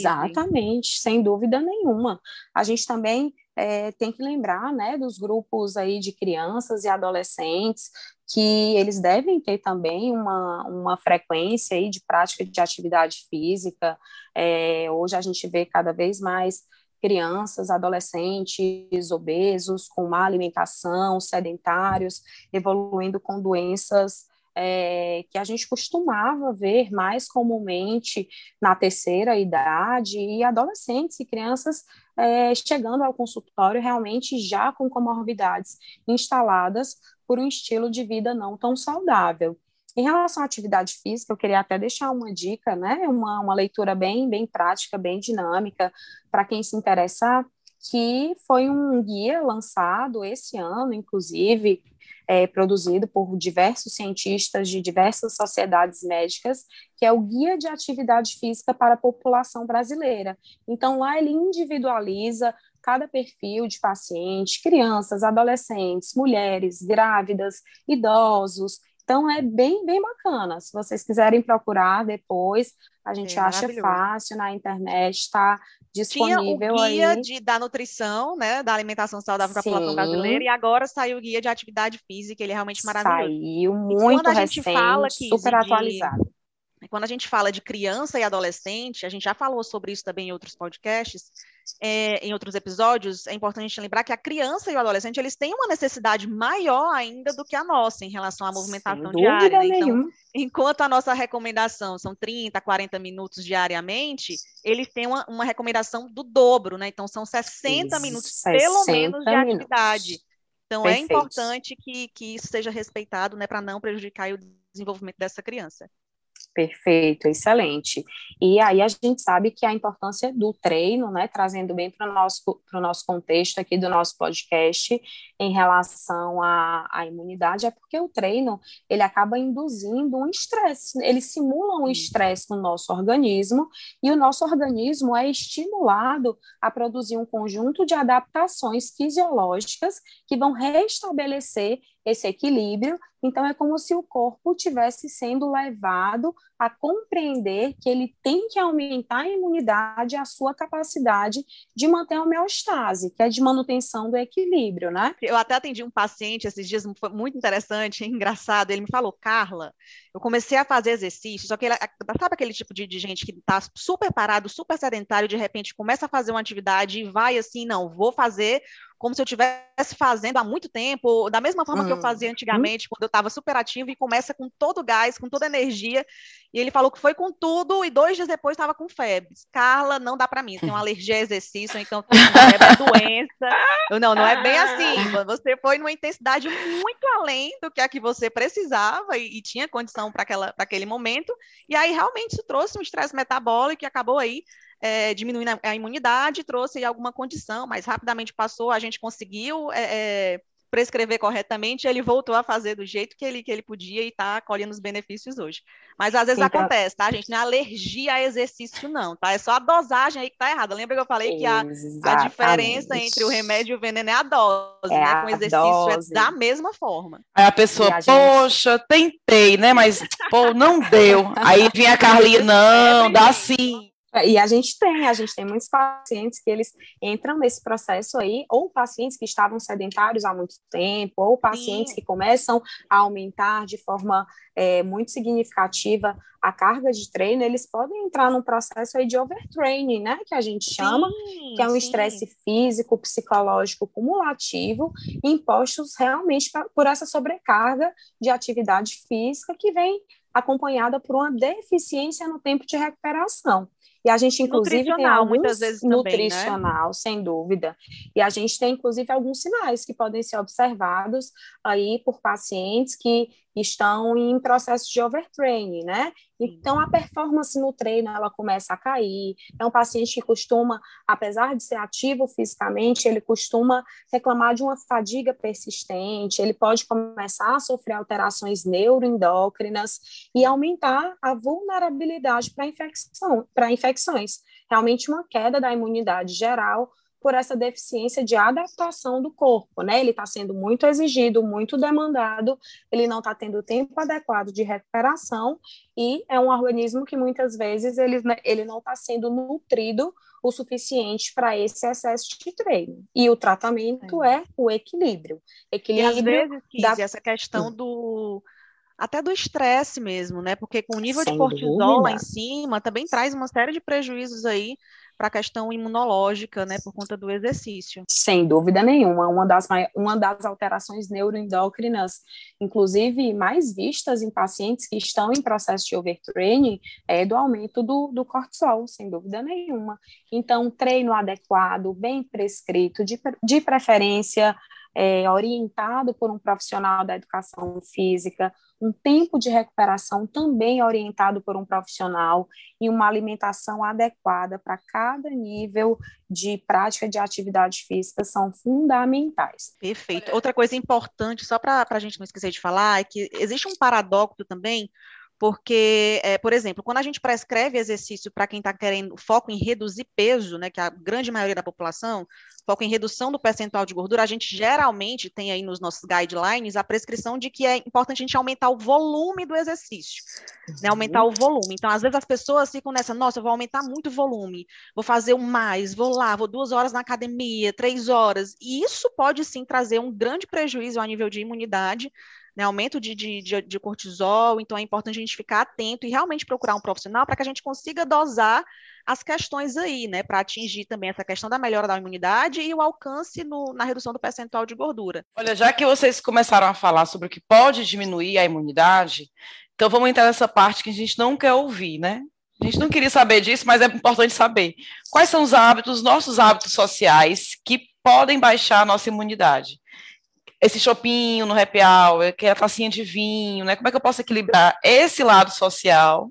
Exatamente, sem dúvida nenhuma. A gente também é, tem que lembrar, né, dos grupos aí de crianças e adolescentes que eles devem ter também uma, uma frequência aí de prática de atividade física. É, hoje a gente vê cada vez mais crianças, adolescentes obesos, com má alimentação, sedentários, evoluindo com doenças é, que a gente costumava ver mais comumente na terceira idade e adolescentes e crianças é, chegando ao consultório realmente já com comorbidades instaladas por um estilo de vida não tão saudável. Em relação à atividade física, eu queria até deixar uma dica, né, uma, uma leitura bem, bem prática, bem dinâmica, para quem se interessar, que foi um guia lançado esse ano, inclusive, é, produzido por diversos cientistas de diversas sociedades médicas, que é o Guia de Atividade Física para a População Brasileira. Então, lá ele individualiza cada perfil de paciente, crianças, adolescentes, mulheres, grávidas, idosos. Então, é bem, bem bacana. Se vocês quiserem procurar depois, a gente é acha fácil na internet, está disponível Tinha o guia aí. De, da nutrição, né, da alimentação saudável para a população brasileira, e agora saiu o guia de atividade física, ele é realmente maravilhoso. Saiu muito recente, fala, super de, atualizado. Quando a gente fala de criança e adolescente, a gente já falou sobre isso também em outros podcasts, é, em outros episódios, é importante lembrar que a criança e o adolescente eles têm uma necessidade maior ainda do que a nossa em relação à movimentação diária. Né? Então, enquanto a nossa recomendação são 30, 40 minutos diariamente, eles têm uma, uma recomendação do dobro, né? Então, são 60 minutos, 60 pelo menos, de minutos. atividade. Então, é Perfeito. é importante que, que isso seja respeitado, né, para não prejudicar o desenvolvimento dessa criança. Perfeito, excelente. E aí a gente sabe que a importância do treino, né, trazendo bem para o nosso, nosso contexto aqui do nosso podcast em relação à, à imunidade, é porque o treino, ele acaba induzindo um estresse, ele simula um estresse no nosso organismo, e o nosso organismo é estimulado a produzir um conjunto de adaptações fisiológicas que vão restabelecer esse equilíbrio. Então, é como se o corpo tivesse sendo levado a compreender que ele tem que aumentar a imunidade, a sua capacidade de manter a homeostase, que é de manutenção do equilíbrio, né? Eu até atendi um paciente esses dias, foi muito interessante, engraçado. Ele me falou, Carla, eu comecei a fazer exercício, só que ele, sabe aquele tipo de, de gente que está super parado, super sedentário, de repente começa a fazer uma atividade e vai assim, não, vou fazer como se eu estivesse fazendo há muito tempo, da mesma forma que eu fazia uhum. antigamente, quando eu estava super ativo, e começa com todo o gás, com toda a energia. E ele falou que foi com tudo, e dois dias depois estava com febre. Carla, não dá para mim, tem uma alergia a exercício, então [LAUGHS] tem febre, é doença. Eu, não, não é bem assim. Você foi numa intensidade muito além do que a que você precisava e, e tinha condição para aquele momento. E aí, realmente, isso trouxe um estresse metabólico e acabou aí é, diminuindo a, imunidade, trouxe alguma condição, mas rapidamente passou, a gente conseguiu é, é, prescrever corretamente, ele voltou a fazer do jeito que ele, que ele podia e está colhendo os benefícios hoje. Mas às vezes então... acontece, tá, gente? Não é alergia a exercício, não, tá? É só a dosagem aí que tá errada. Lembra que eu falei que a, a diferença entre o remédio e o veneno é a dose, é né? Com exercício é dose. é da mesma forma. Aí a pessoa, a poxa, gente... tentei, né? Mas, pô, não deu. Aí vinha a Carlinha, [LAUGHS] não, dá sim. E a gente tem, a gente tem muitos pacientes que eles entram nesse processo aí, ou pacientes que estavam sedentários há muito tempo, ou pacientes Sim. que começam a aumentar de forma é, muito significativa a carga de treino, eles podem entrar num processo aí de overtraining, né, que a gente chama, sim, que é um estresse físico, psicológico cumulativo, impostos realmente pra, por essa sobrecarga de atividade física que vem acompanhada por uma deficiência no tempo de recuperação. E a gente, inclusive, tem alguns muitas vezes nutricional, também, né? sem dúvida. E a gente tem, inclusive, alguns sinais que podem ser observados aí por pacientes que estão em processo de overtraining, né? Então, a performance no treino, ela começa a cair. É um paciente que costuma, apesar de ser ativo fisicamente, ele costuma reclamar de uma fadiga persistente, ele pode começar a sofrer alterações neuroendócrinas e aumentar a vulnerabilidade para infecção, para infecções. Realmente uma queda da imunidade geral por essa deficiência de adaptação do corpo, né? Ele está sendo muito exigido, muito demandado, ele não está tendo tempo adequado de recuperação e é um organismo que muitas vezes ele, né, ele não está sendo nutrido o suficiente para esse excesso de treino. E o tratamento é, é o equilíbrio. Equilíbrio e às vezes, da... essa questão do até do estresse mesmo, né? Porque com o nível Sem de cortisol dúvida. lá em cima também traz uma série de prejuízos aí para a questão imunológica, né, por conta do exercício. Sem dúvida nenhuma, uma das, uma das alterações neuroendócrinas, inclusive mais vistas em pacientes que estão em processo de overtraining, é do aumento do, do cortisol, sem dúvida nenhuma. Então, treino adequado, bem prescrito, de, de preferência é, orientado por um profissional da educação física, um tempo de recuperação também orientado por um profissional e uma alimentação adequada para cada nível de prática de atividade física são fundamentais. Perfeito. Outra coisa importante, só para a gente não esquecer de falar, é que existe um paradoxo também porque, é, por exemplo, quando a gente prescreve exercício para quem está querendo foco em reduzir peso, né, que é a grande maioria da população, foco em redução do percentual de gordura, a gente geralmente tem aí nos nossos guidelines a prescrição de que é importante a gente aumentar o volume do exercício, né, aumentar o volume. Então, às vezes as pessoas ficam nessa, nossa, eu vou aumentar muito o volume, vou fazer um mais, vou lá, vou duas horas na academia, três horas, e isso pode sim trazer um grande prejuízo ao nível de imunidade, né, aumento de, de, de, cortisol, então é importante a gente ficar atento e realmente procurar um profissional para que a gente consiga dosar as questões aí, né, para atingir também essa questão da melhora da imunidade e o alcance no, na redução do percentual de gordura. Olha, já que vocês começaram a falar sobre o que pode diminuir a imunidade, então vamos entrar nessa parte que a gente não quer ouvir, né? A gente não queria saber disso, mas é importante saber. Quais são os hábitos, nossos hábitos sociais, que podem baixar a nossa imunidade? Esse chopinho no happy hour, que é a tacinha de vinho, né? Como é que eu posso equilibrar esse lado social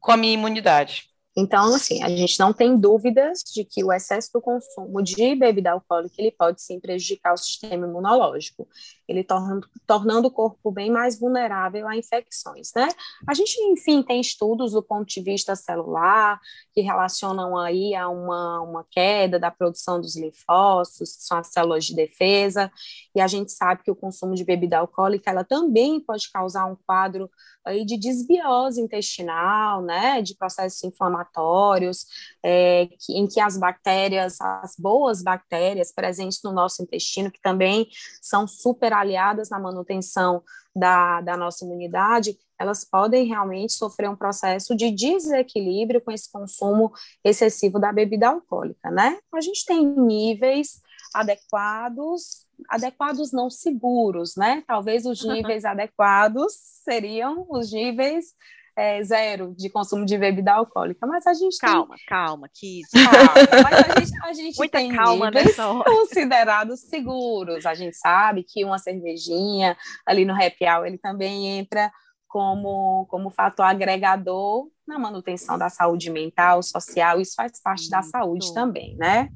com a minha imunidade? Então, assim, a gente não tem dúvidas de que o excesso do consumo de bebida alcoólica ele pode sim prejudicar o sistema imunológico, ele tornando, tornando o corpo bem mais vulnerável a infecções, né? A gente, enfim, tem estudos do ponto de vista celular que relacionam aí a uma, uma queda da produção dos linfócitos, que são as células de defesa, e a gente sabe que o consumo de bebida alcoólica ela também pode causar um quadro aí de desbiose intestinal, né, de processos inflamatórios, é, que, em que as bactérias, as boas bactérias presentes no nosso intestino, que também são super aliadas na manutenção da, da nossa imunidade, elas podem realmente sofrer um processo de desequilíbrio com esse consumo excessivo da bebida alcoólica, né? A gente tem níveis adequados, adequados não seguros, né? Talvez os níveis adequados seriam os níveis é, zero de consumo de bebida alcoólica, mas a gente calma, tem... calma, que calma, mas a gente, a gente Muita tem calma níveis considerados seguros. A gente sabe que uma cervejinha ali no happy hour ele também entra como, como fator agregador na manutenção da saúde mental, social, isso faz parte Muito. da saúde também, né?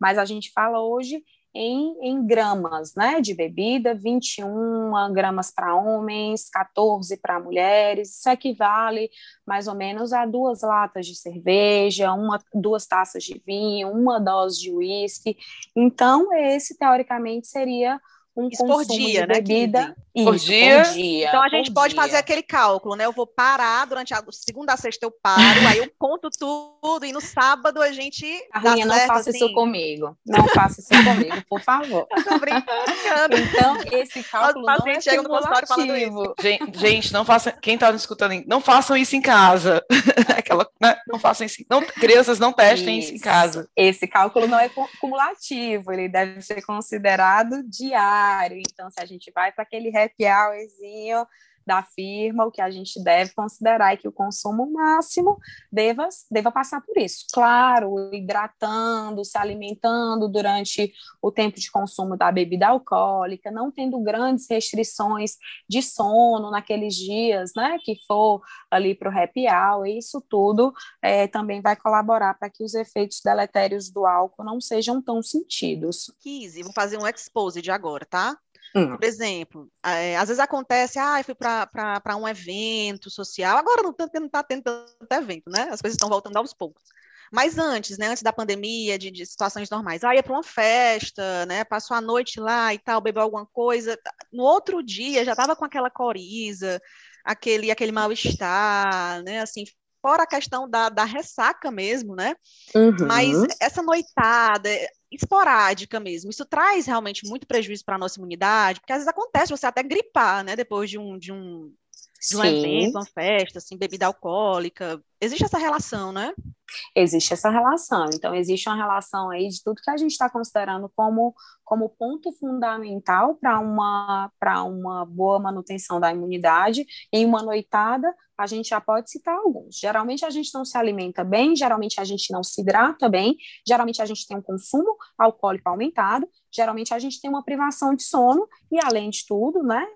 Mas a gente fala hoje em, em gramas né, de bebida, 21 gramas para homens, 14 para mulheres, isso equivale mais ou menos a duas latas de cerveja, uma, duas taças de vinho, uma dose de uísque. Então, esse, teoricamente, seria um isso por dia, né, bebida. Isso, por, dia. por dia. Então a gente pode dia. fazer aquele cálculo, né? Eu vou parar durante a segunda a sexta eu paro, aí eu [LAUGHS] conto tudo e no sábado a gente. Carlinha, não faça assim. isso comigo. Não faça isso comigo, por favor. [LAUGHS] Eu tô brincando. Então esse cálculo não é chega no consultório falando isso. Gente, gente, não façam. Quem está escutando, não façam isso em casa. [LAUGHS] Aquela, né? Não façam isso. Não, crianças não testem isso. isso em casa. Esse cálculo não é cumulativo, ele deve ser considerado diário. Então, se a gente vai para aquele happy hourzinho da firma, o que a gente deve considerar é que o consumo máximo deva, deva passar por isso. Claro, hidratando, se alimentando durante o tempo de consumo da bebida alcoólica, não tendo grandes restrições de sono naqueles dias, né, que for ali para o happy hour, isso tudo é, também vai colaborar para que os efeitos deletérios do álcool não sejam tão sentidos. Kizzy, vou fazer um exposed agora, tá? Hum. Por exemplo, é, às vezes acontece, ah, eu fui para um evento social, agora não está tá tendo tanto evento, né? As coisas estão voltando aos poucos. Mas antes, né, antes da pandemia, de, de situações normais, ah, ia para uma festa, né, passou a noite lá e tal, bebeu alguma coisa, no outro dia já estava com aquela coriza, aquele, aquele mal-estar, né, assim, fora a questão da, da ressaca mesmo, né, uhum. mas essa noitada, esporádica mesmo. Isso traz realmente muito prejuízo para a nossa imunidade, porque às vezes acontece você até gripar, né, depois de um, de um, de um evento, uma festa, assim, bebida alcoólica. Existe essa relação, né? Existe essa relação. Então, existe uma relação aí de tudo que a gente está considerando como, como ponto fundamental para uma, uma boa manutenção da imunidade em uma noitada a gente já pode citar alguns. Geralmente a gente não se alimenta bem, geralmente a gente não se hidrata bem, geralmente a gente tem um consumo alcoólico aumentado, geralmente a gente tem uma privação de sono e além de tudo, né,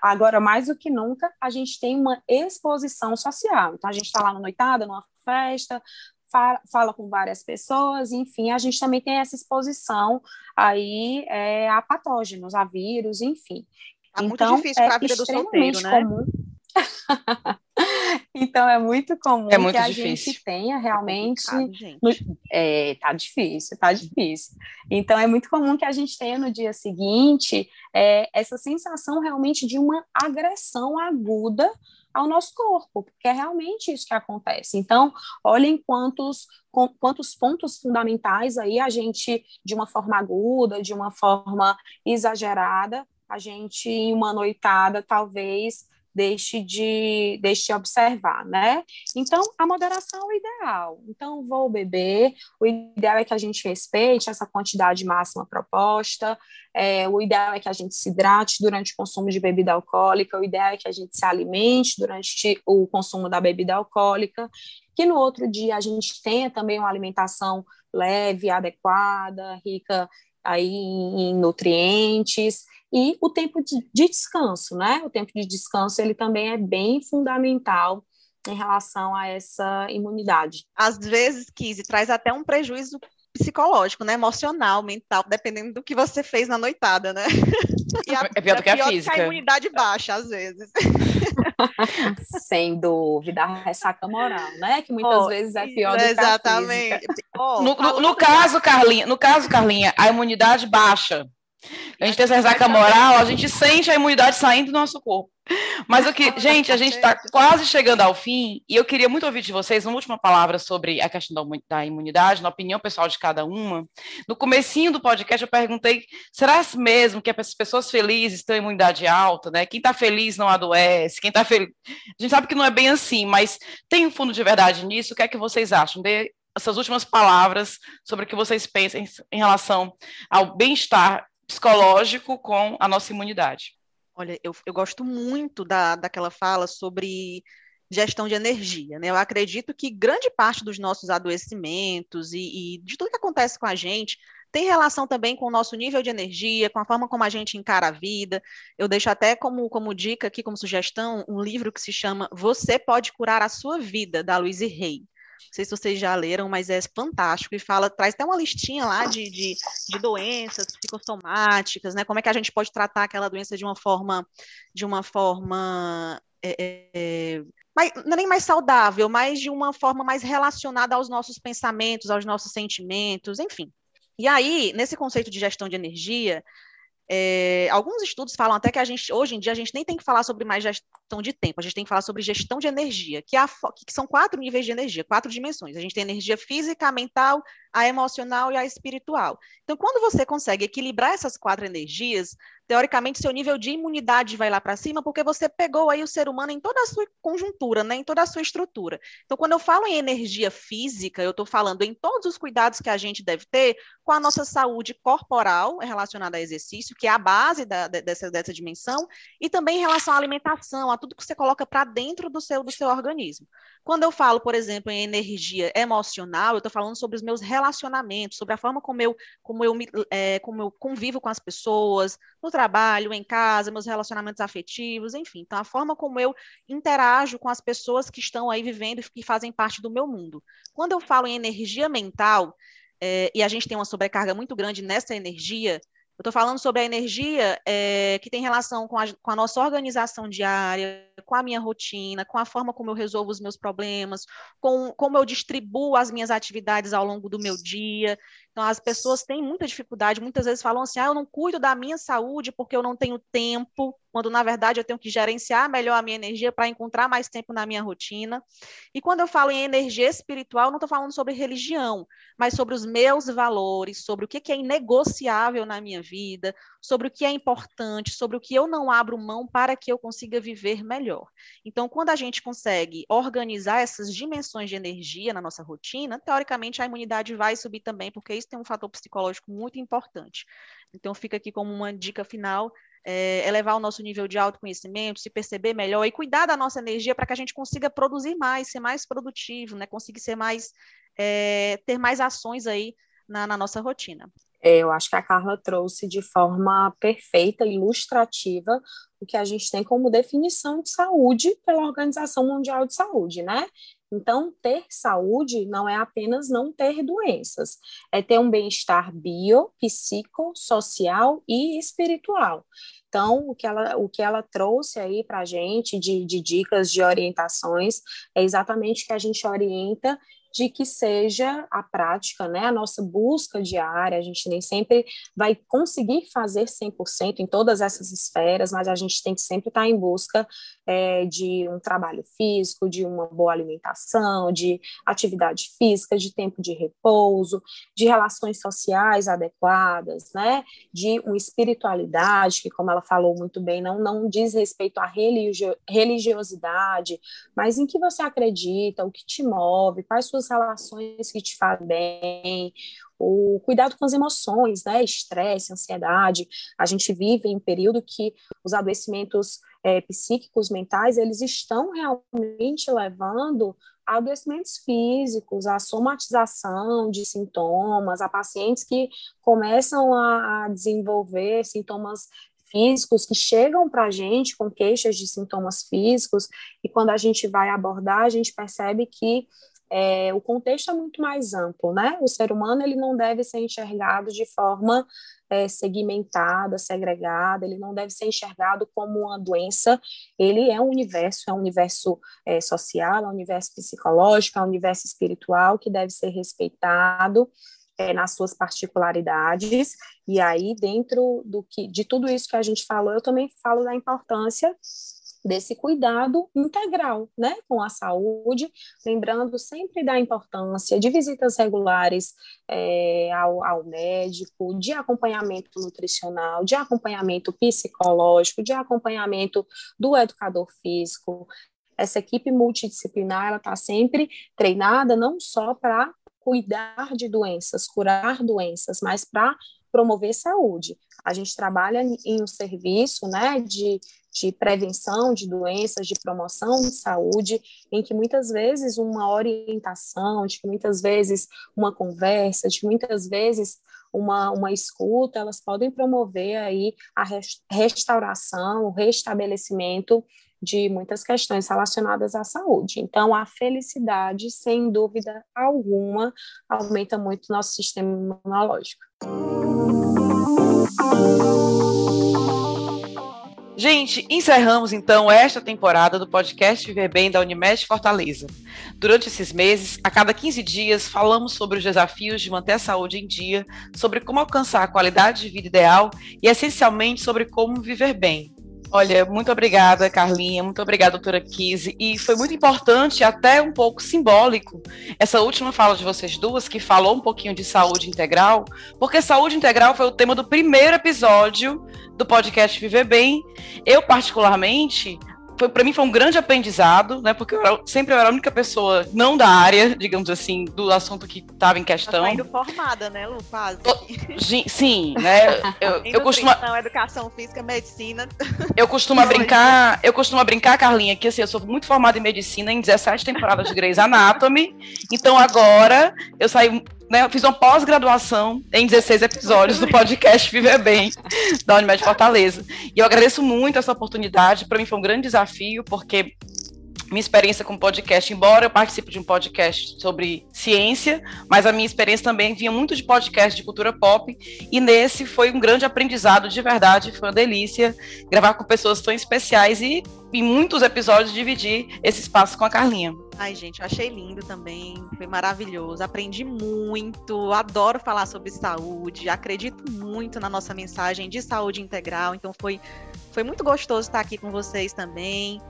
agora mais do que nunca, a gente tem uma exposição social. Então a gente está lá na noitada, numa festa, fala, fala, com várias pessoas, enfim, a gente também tem essa exposição aí é, a patógenos, a vírus, enfim. É muito então, difícil para a vida do solteiro, né? Comum. [LAUGHS] então é muito comum é muito que a difícil. gente tenha realmente. No, é, tá difícil, tá difícil. Então é muito comum que a gente tenha no dia seguinte é, essa sensação realmente de uma agressão aguda ao nosso corpo, porque é realmente isso que acontece. Então, olhem quantos, quantos pontos fundamentais aí a gente, de uma forma aguda, de uma forma exagerada, a gente, em uma noitada, talvez deixe de, deixe de observar, né? Então, a moderação é o ideal. Então, vou beber, o ideal é que a gente respeite essa quantidade máxima proposta, é, o ideal é que a gente se hidrate durante o consumo de bebida alcoólica, o ideal é que a gente se alimente durante o consumo da bebida alcoólica, que no outro dia a gente tenha também uma alimentação leve, adequada, rica aí em nutrientes, e o tempo de, de descanso, né? O tempo de descanso ele também é bem fundamental em relação a essa imunidade. Às vezes, Kise, traz até um prejuízo psicológico, né? Emocional, mental, dependendo do que você fez na noitada, né? [LAUGHS] A, é pior do que a física. Que a imunidade baixa, às vezes. Sem dúvida, a ressaca moral, né? Que muitas oh, vezes é pior do que exatamente. Oh, no, no, no caso, Carlinha, no caso, Carlinha, a imunidade baixa a gente tem essa ressaca moral, a gente sente a imunidade saindo do nosso corpo. Mas o que, gente, a gente está quase chegando ao fim e eu queria muito ouvir de vocês uma última palavra sobre a questão da imunidade, na opinião pessoal de cada uma. No comecinho do podcast eu perguntei, será mesmo que as pessoas felizes têm imunidade alta, né? Quem está feliz não adoece, quem está feliz... A gente sabe que não é bem assim, mas tem um fundo de verdade nisso, o que é que vocês acham? Dê essas últimas palavras sobre o que vocês pensam em relação ao bem-estar psicológico com a nossa imunidade. Olha, eu, eu gosto muito da, daquela fala sobre gestão de energia. Né? Eu acredito que grande parte dos nossos adoecimentos e, e, de tudo que acontece com a gente tem relação também com o nosso nível de energia, com a forma como a gente encara a vida. Eu deixo até como, como dica aqui, como sugestão, um livro que se chama Você Pode Curar a Sua Vida, da Louise Hay. Não sei se vocês já leram, mas é fantástico e fala, traz até uma listinha lá de, de, de, doenças psicossomáticas, né? Como é que a gente pode tratar aquela doença de uma forma, de uma forma é, é, não é nem mais saudável, mas de uma forma mais relacionada aos nossos pensamentos, aos nossos sentimentos, enfim. E aí, nesse conceito de gestão de energia, é, alguns estudos falam até que a gente, hoje em dia, a gente nem tem que falar sobre mais gestão de tempo, a gente tem que falar sobre gestão de energia, que, é a, que são quatro níveis de energia, quatro dimensões. A gente tem energia física, a mental, a emocional e a espiritual. Então, quando você consegue equilibrar essas quatro energias, teoricamente seu nível de imunidade vai lá para cima, porque você pegou aí o ser humano em toda a sua conjuntura, né, em toda a sua estrutura. Então, quando eu falo em energia física, eu estou falando em todos os cuidados que a gente deve ter com a nossa saúde corporal relacionada a exercício, que é a base da, dessa, dessa dimensão, e também em relação à alimentação, a tudo que você coloca para dentro do seu, do seu organismo. Quando eu falo, por exemplo, em energia emocional, eu estou falando sobre os meus relacionamentos, sobre a forma como eu, como eu, é, como eu convivo com as pessoas, no trabalho, em casa, meus relacionamentos afetivos, enfim. Então, a forma como eu interajo com as pessoas que estão aí vivendo e que fazem parte do meu mundo. Quando eu falo em energia mental, é, e a gente tem uma sobrecarga muito grande nessa energia, eu estou falando sobre a energia é, que tem relação com a, com a, nossa organização diária, com a minha rotina, com a forma como eu resolvo os meus problemas, com como eu distribuo as minhas atividades ao longo do meu dia. Então, as pessoas têm muita dificuldade, muitas vezes falam assim: ah, eu não cuido da minha saúde porque eu não tenho tempo, quando na verdade eu tenho que gerenciar melhor a minha energia para encontrar mais tempo na minha rotina. E quando eu falo em energia espiritual, não estou falando sobre religião, mas sobre os meus valores, sobre o que é inegociável na minha vida, sobre o que é importante, sobre o que eu não abro mão para que eu consiga viver melhor. Então, quando a gente consegue organizar essas dimensões de energia na nossa rotina, teoricamente a imunidade vai subir também, porque isso tem um fator psicológico muito importante. Então, fica aqui como uma dica final é, elevar o nosso nível de autoconhecimento, se perceber melhor e cuidar da nossa energia para que a gente consiga produzir mais, ser mais produtivo, né? Conseguir ser mais, é, ter mais ações aí na, na nossa rotina. É, eu acho que a Carla trouxe de forma perfeita, ilustrativa, o que a gente tem como definição de saúde pela Organização Mundial de Saúde, né? Então, ter saúde não é apenas não ter doenças, é ter um bem-estar bio, psico, social e espiritual. Então, o que ela, o que ela trouxe aí para a gente de, de dicas, de orientações, é exatamente o que a gente orienta de que seja a prática, né, a nossa busca diária, a gente nem sempre vai conseguir fazer 100% em todas essas esferas, mas a gente tem que sempre estar em busca é, de um trabalho físico, de uma boa alimentação, de atividade física, de tempo de repouso, de relações sociais adequadas, né, de uma espiritualidade, que como ela falou muito bem, não, não diz respeito à religio religiosidade, mas em que você acredita, o que te move, quais suas relações que te fazem bem, o cuidado com as emoções, né, estresse, ansiedade. A gente vive em um período que os adoecimentos é, psíquicos, mentais, eles estão realmente levando a adoecimentos físicos, a somatização de sintomas, a pacientes que começam a, a desenvolver sintomas físicos que chegam para a gente com queixas de sintomas físicos, e quando a gente vai abordar, a gente percebe que é, o contexto é muito mais amplo, né? O ser humano ele não deve ser enxergado de forma é, segmentada, segregada, ele não deve ser enxergado como uma doença, ele é um universo, é um universo é, social, é um universo psicológico, é um universo espiritual que deve ser respeitado é, nas suas particularidades, e aí dentro do que, de tudo isso que a gente falou, eu também falo da importância desse cuidado integral, né, com a saúde, lembrando sempre da importância de visitas regulares é, ao, ao médico, de acompanhamento nutricional, de acompanhamento psicológico, de acompanhamento do educador físico. Essa equipe multidisciplinar, ela está sempre treinada não só para cuidar de doenças, curar doenças, mas para promover saúde. A gente trabalha em um serviço né, de, de prevenção de doenças, de promoção de saúde, em que muitas vezes uma orientação, de que muitas vezes uma conversa, de que muitas vezes uma, uma escuta, elas podem promover aí a restauração, o restabelecimento de muitas questões relacionadas à saúde. Então, a felicidade, sem dúvida alguma, aumenta muito nosso sistema imunológico. Gente, encerramos então esta temporada do podcast Viver Bem da Unimed Fortaleza. Durante esses meses, a cada 15 dias, falamos sobre os desafios de manter a saúde em dia, sobre como alcançar a qualidade de vida ideal e, essencialmente, sobre como viver bem. Olha, muito obrigada, Carlinha, muito obrigada, doutora Kise. E foi muito importante, até um pouco simbólico, essa última fala de vocês duas, que falou um pouquinho de saúde integral, porque saúde integral foi o tema do primeiro episódio do podcast Viver Bem. Eu, particularmente, para mim foi um grande aprendizado, né? Porque eu era, sempre eu era a única pessoa não da área, digamos assim, do assunto que estava em questão. Tá indo formada, né, Lu? Quase. Sim, né? Eu, eu costumo educação física, medicina. Eu costumo brincar, eu costumo brincar, Carlinha, que assim, eu sou muito formada em medicina em 17 temporadas de Grey's Anatomy. Então agora eu saí né, eu fiz uma pós-graduação em 16 episódios do podcast Viver Bem, da Unimed Fortaleza. E eu agradeço muito essa oportunidade. Para mim foi um grande desafio, porque minha experiência com podcast, embora eu participe de um podcast sobre ciência, mas a minha experiência também vinha muito de podcast de cultura pop, e nesse foi um grande aprendizado de verdade, foi uma delícia gravar com pessoas tão especiais e em muitos episódios dividir esse espaço com a Carlinha. Ai, gente, eu achei lindo também, foi maravilhoso, aprendi muito, adoro falar sobre saúde, acredito muito na nossa mensagem de saúde integral, então foi, foi muito gostoso estar aqui com vocês também.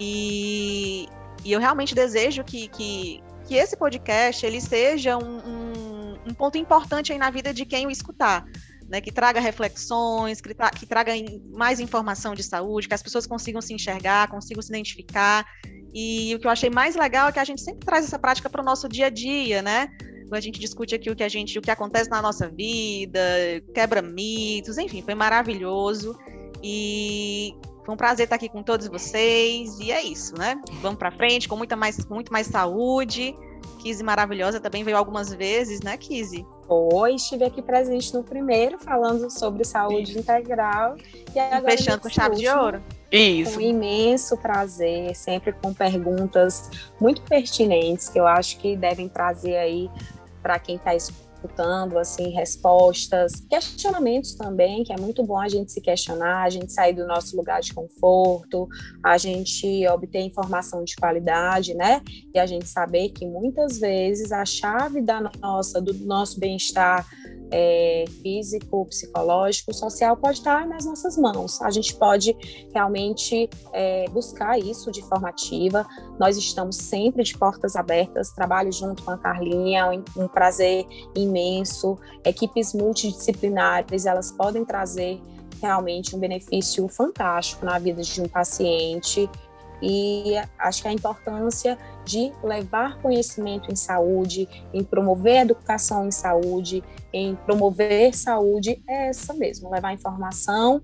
E, e eu realmente desejo que, que, que esse podcast ele seja um, um, um ponto importante aí na vida de quem o escutar. Né, que traga reflexões, que, tra que traga mais informação de saúde, que as pessoas consigam se enxergar, consigam se identificar. E o que eu achei mais legal é que a gente sempre traz essa prática para o nosso dia a dia, né? A gente discute aqui o que a gente, o que acontece na nossa vida, quebra mitos, enfim, foi maravilhoso. E foi um prazer estar aqui com todos vocês. E é isso, né? Vamos para frente com muita mais, muito mais saúde. Kizzy maravilhosa também veio algumas vezes, né, Kizzy? Foi, estive aqui presente no primeiro, falando sobre saúde integral. E agora fechando com chave último, de ouro. Isso. Com imenso prazer, sempre com perguntas muito pertinentes que eu acho que devem trazer aí para quem está escutando escutando, assim, respostas, questionamentos também, que é muito bom a gente se questionar, a gente sair do nosso lugar de conforto, a gente obter informação de qualidade, né? E a gente saber que muitas vezes a chave da nossa, do nosso bem-estar é, físico, psicológico, social pode estar nas nossas mãos. A gente pode realmente é, buscar isso de forma ativa. Nós estamos sempre de portas abertas, trabalho junto com a Carlinha, um, um prazer imenso. Equipes multidisciplinares, elas podem trazer realmente um benefício fantástico na vida de um paciente e acho que a importância de levar conhecimento em saúde, em promover educação em saúde, em promover saúde é essa mesmo, levar informação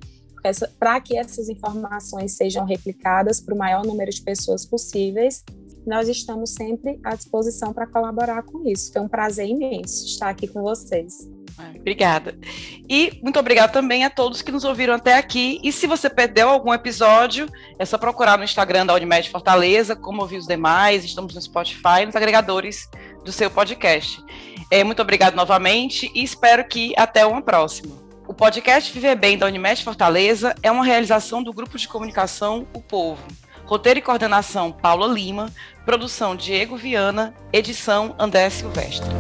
para que essas informações sejam replicadas para o maior número de pessoas possíveis. Nós estamos sempre à disposição para colaborar com isso. Foi um prazer imenso estar aqui com vocês. Obrigada. E muito obrigada também a todos que nos ouviram até aqui. E se você perdeu algum episódio, é só procurar no Instagram da Unimed Fortaleza, como ouvir os demais. Estamos no Spotify, nos agregadores do seu podcast. É, muito obrigado novamente e espero que até uma próxima. O podcast Viver Bem da Unimed Fortaleza é uma realização do grupo de comunicação O Povo. Roteiro e coordenação Paula Lima, produção Diego Viana, edição André Silvestre.